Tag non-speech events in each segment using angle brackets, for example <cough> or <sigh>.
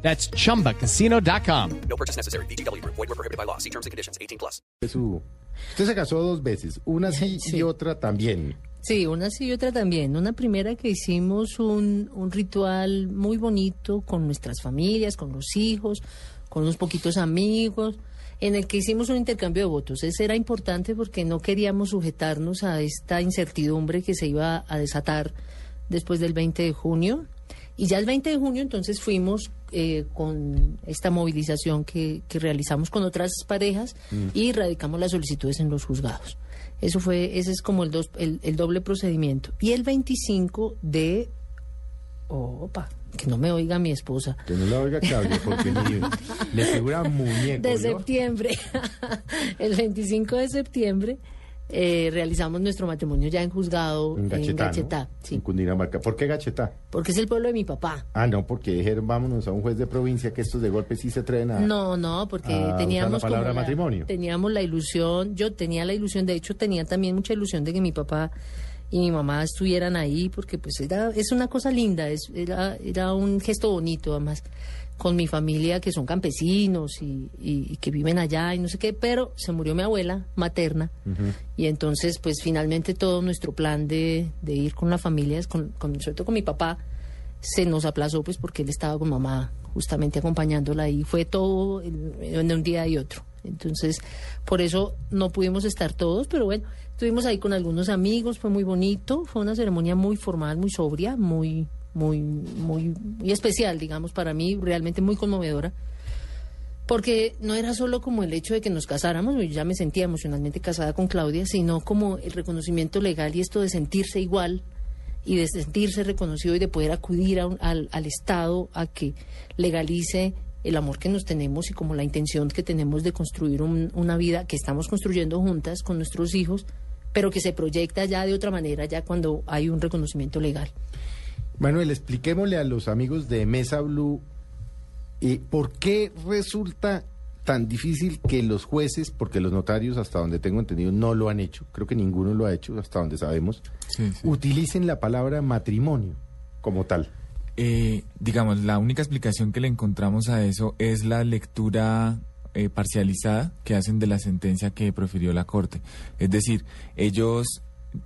That's chumbacasino.com. No purchase necessary. BGW. Void were prohibited by law. See terms and conditions. 18 plus. Usted se casó dos veces, una sí, y otra también. Sí, una sí y otra también. Una primera que hicimos un, un ritual muy bonito con nuestras familias, con los hijos, con unos poquitos amigos, en el que hicimos un intercambio de votos. Ese era importante porque no queríamos sujetarnos a esta incertidumbre que se iba a desatar después del 20 de junio. Y ya el 20 de junio entonces fuimos eh, con esta movilización que, que realizamos con otras parejas y radicamos las solicitudes en los juzgados. Eso fue, ese es como el, dos, el, el doble procedimiento. Y el 25 de... Opa, que no me oiga mi esposa. Que no la oiga Claudia, porque ni- le figura muñeco. De ¿no? septiembre. <laughs> el 25 de septiembre eh, realizamos nuestro matrimonio ya en juzgado En Gachetá. Gachetá, sí, En Cundinamarca. ¿Por qué Gachetá? porque es el pueblo de mi papá. Ah, no, porque dijeron vámonos a un juez de provincia que estos de golpe sí se atreven a... No, no, porque a usar teníamos la palabra como matrimonio. teníamos la ilusión, yo tenía la ilusión, de hecho tenía también mucha ilusión de que mi papá y mi mamá estuvieran ahí, porque pues era, es una cosa linda, es, era, era un gesto bonito además con mi familia que son campesinos y, y- y que viven allá y no sé qué, pero se murió mi abuela materna y entonces pues finalmente todo nuestro plan de, de ir con la familia, con, con, sobre todo con mi papá, se nos aplazó pues porque él estaba con mamá justamente acompañándola y fue todo en, en un día y otro. Entonces, por eso no pudimos estar todos, pero bueno, estuvimos ahí con algunos amigos, fue muy bonito, fue una ceremonia muy formal, muy sobria, muy muy muy muy especial, digamos, para mí, realmente muy conmovedora. Porque no era solo como el hecho de que nos casáramos, yo ya me sentía emocionalmente casada con Claudia, sino como el reconocimiento legal y esto de sentirse igual y de sentirse reconocido y de poder acudir al, al Estado a que legalice el amor que nos tenemos y como la intención que tenemos de construir un- una vida que estamos construyendo juntas con nuestros hijos, pero que se proyecta ya de otra manera ya cuando hay un reconocimiento legal. Manuel, expliquémosle a los amigos de Mesa Blue eh, por qué resulta tan difícil que los jueces, porque los notarios, hasta donde tengo entendido, no lo han hecho, creo que ninguno lo ha hecho, hasta donde sabemos, Sí, sí. utilicen la palabra matrimonio como tal. Eh, digamos, la única explicación que le encontramos a eso es la lectura eh, parcializada que hacen de la sentencia que profirió la Corte. Es decir, ellos,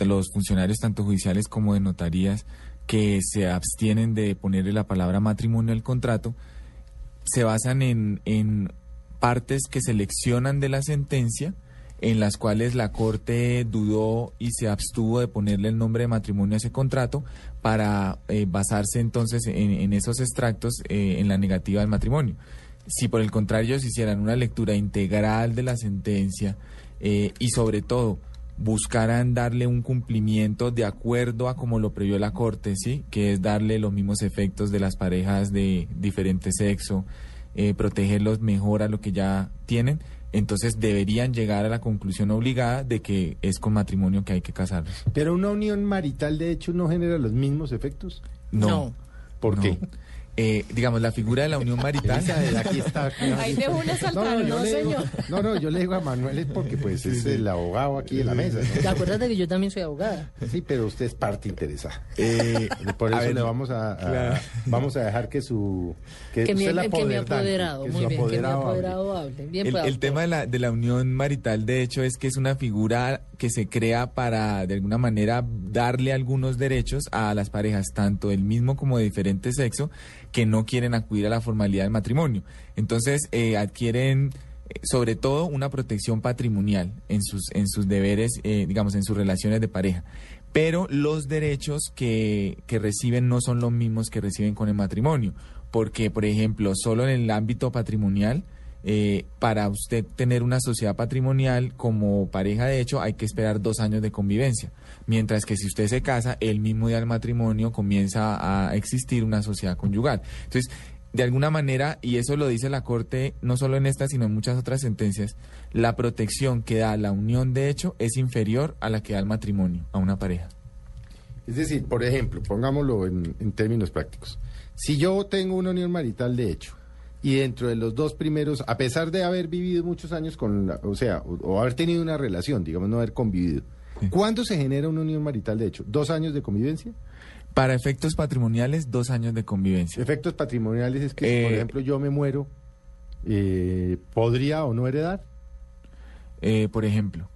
los funcionarios tanto judiciales como de notarías, que se abstienen de ponerle la palabra matrimonio al contrato, se basan en, en partes que seleccionan de la sentencia en las cuales la Corte dudó y se abstuvo de ponerle el nombre de matrimonio a ese contrato para eh, basarse entonces en, esos extractos eh, en la negativa del matrimonio. Si por el contrario ellos hicieran una lectura integral de la sentencia eh, y sobre todo buscaran darle un cumplimiento de acuerdo a como lo previó la Corte, ¿sí? que es darle los mismos efectos de las parejas de diferente sexo, eh, protegerlos mejor a lo que ya tienen, entonces deberían llegar a la conclusión obligada de que es con matrimonio que hay que casarlos. Pero una unión marital, de hecho, no genera los mismos efectos. No. ¿Por no. qué? Eh, digamos, la figura de la unión marital... Aquí está. Ahí dejó una saltar, yo no, digo- señor. no, no, yo le digo a Manuel es porque pues es el abogado aquí de la mesa. ¿no? ¿Te acuerdas de que yo también soy abogada? Sí, pero usted es parte interesada. eh, Por a eso ver, le vamos a, a- claro. vamos a dejar que su que, Que mi, usted la que mi apoderdante, apoderado, que muy bien, que mi apoderado hable. Bien, El, pues, el tema de la, de la unión marital, de hecho, es que es una figura que se crea para, de alguna manera, darle algunos derechos a las parejas, tanto del mismo como de diferente sexo, que no quieren acudir a la formalidad del matrimonio. Entonces, eh, adquieren, eh, sobre todo, una protección patrimonial en sus, en sus deberes, eh, digamos, en sus relaciones de pareja. Pero los derechos que, que reciben no son los mismos que reciben con el matrimonio. Porque, por ejemplo, solo en el ámbito patrimonial, eh, para usted tener una sociedad patrimonial como pareja de hecho hay que esperar dos años de convivencia, mientras que si usted se casa, el mismo día del matrimonio comienza a existir una sociedad conyugal. Entonces, de alguna manera, y eso lo dice la Corte, no solo en esta, sino en muchas otras sentencias, la protección que da la unión de hecho es inferior a la que da el matrimonio a una pareja. Es decir, por ejemplo, pongámoslo en, en términos prácticos. Si yo tengo una unión marital de hecho y dentro de los dos primeros, a pesar de haber vivido muchos años con, la, o sea, o, o haber tenido una relación, digamos, no haber convivido, ¿cuándo se genera una unión marital de hecho? ¿Dos años de convivencia? Para efectos patrimoniales, dos años de convivencia. Efectos patrimoniales es que, si, por Eh, ejemplo, yo me muero, eh, ¿podría o no heredar? Eh, por ejemplo,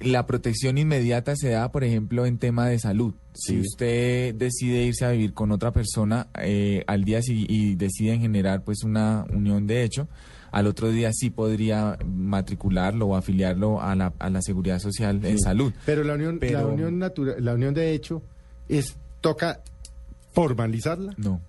la protección inmediata se da, por ejemplo, en tema de salud. Si usted decide irse a vivir con otra persona eh, al día si- y deciden generar pues una unión de hecho, al otro día sí podría matricularlo o afiliarlo a la, a la seguridad social en salud. Pero la unión, la unión natural, la unión de hecho es toca formalizarla. No.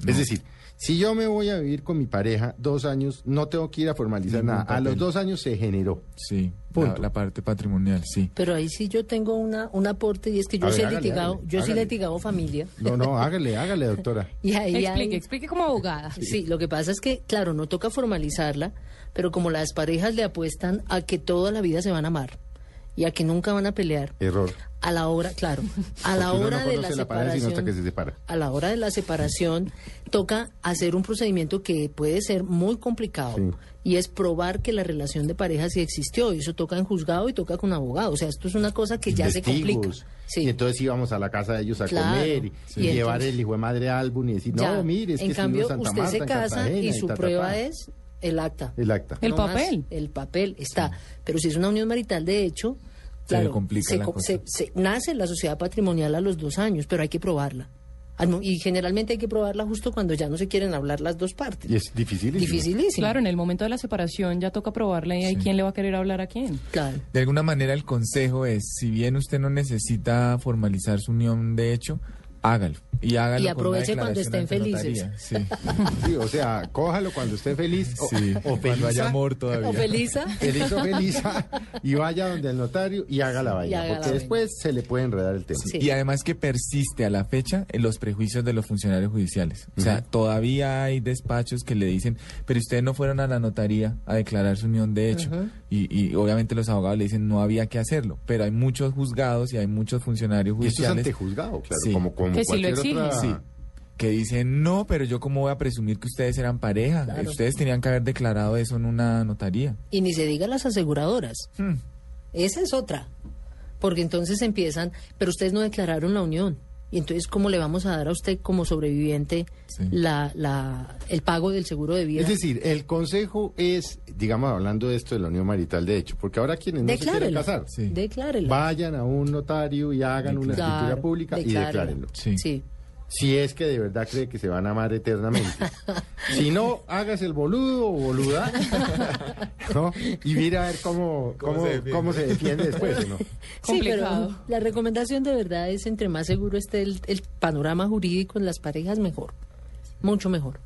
Es no. decir, si yo me voy a vivir con mi pareja dos años, no tengo que ir a formalizar Ningún nada. A los dos años se generó. Sí, la, Punto. la parte patrimonial, sí. Pero ahí sí yo tengo una, un aporte y es que yo A sí ver, he hágale, litigado, hágale, yo sí he litigado familia. No, no, hágale, hágale, doctora. <laughs> Y ahí hay- Explique, explique como abogada. Sí, lo que pasa es que, claro, no toca formalizarla, pero como las parejas le apuestan a que toda la vida se van a amar y a que nunca van a pelear, Error. a la hora, claro, a la Porque hora no de la la sino hasta que se separación, separa. a la hora de la separación toca hacer un procedimiento que puede ser muy complicado Sí. y es probar que la relación de pareja sí existió y eso toca en juzgado y toca con abogado, o sea, esto es una cosa que ya se complica. Sí. Y entonces íbamos a la casa de ellos a Claro. comer y, Sí. y Y llevar entonces- el hijo de madre álbum y decir, Ya. no, mire, es que en estuvimos cambio, usted Marta, se casa y su ta, ta, prueba es el acta. El acta. El No más, papel. el papel está. Pero si es una unión marital, de hecho, Se claro, complica se la co- cosa. se- se- nace la sociedad patrimonial a los dos años, pero hay que probarla. Y generalmente hay que probarla justo cuando ya no se quieren hablar las dos partes. Y es difícil. Dificilísimo. Claro, en el momento de la separación ya toca probarle y hay quién le va a querer hablar a quién. Claro. De alguna manera el consejo es, si bien usted no necesita formalizar su unión de hecho, hágalo. Y hágalo Y con una aproveche cuando estén felices. Sí, <laughs> Sí, o sea, cójalo cuando esté feliz o, sí. o cuando haya amor todavía. O Felisa. <laughs> Feliz o feliza, y vaya donde el notario y haga la vaina, haga la porque vaina. después se le puede enredar el tema. Sí. Y además que persiste a la fecha en los prejuicios de los funcionarios judiciales. O sea, todavía hay despachos que le dicen, pero ustedes no fueron a la notaría a declarar su unión de hecho. y, y obviamente los abogados le dicen no había que hacerlo. Pero hay muchos juzgados y hay muchos funcionarios Y esto es judiciales antejuzgado, claro, Sí. como, como Que sí lo exigen. otra... Sí. que dicen, no, pero yo cómo voy a presumir que ustedes eran pareja. Claro. Ustedes tenían que haber declarado eso en una notaría. Y ni se diga las aseguradoras. Hmm. Esa es otra. Porque entonces empiezan, pero ustedes no declararon la unión. Y entonces, ¿cómo le vamos a dar a usted como sobreviviente Sí. la, la, el pago del seguro de vida? Es decir, el consejo es, digamos, hablando de esto de la unión marital, de hecho, porque ahora quienes no se quieren casar, Sí. Vayan a un notario y hagan una escritura pública y declárenlo. Sí. Sí. Si es que de verdad cree que se van a amar eternamente. si no, hágase el boludo o boluda, <laughs> ¿no? Y mira a ver cómo, ¿Cómo cómo, se defiende? cómo se defiende después, ¿no? Sí, pero la recomendación de verdad es entre más seguro esté el, el panorama jurídico en las parejas, mejor. Mucho mejor.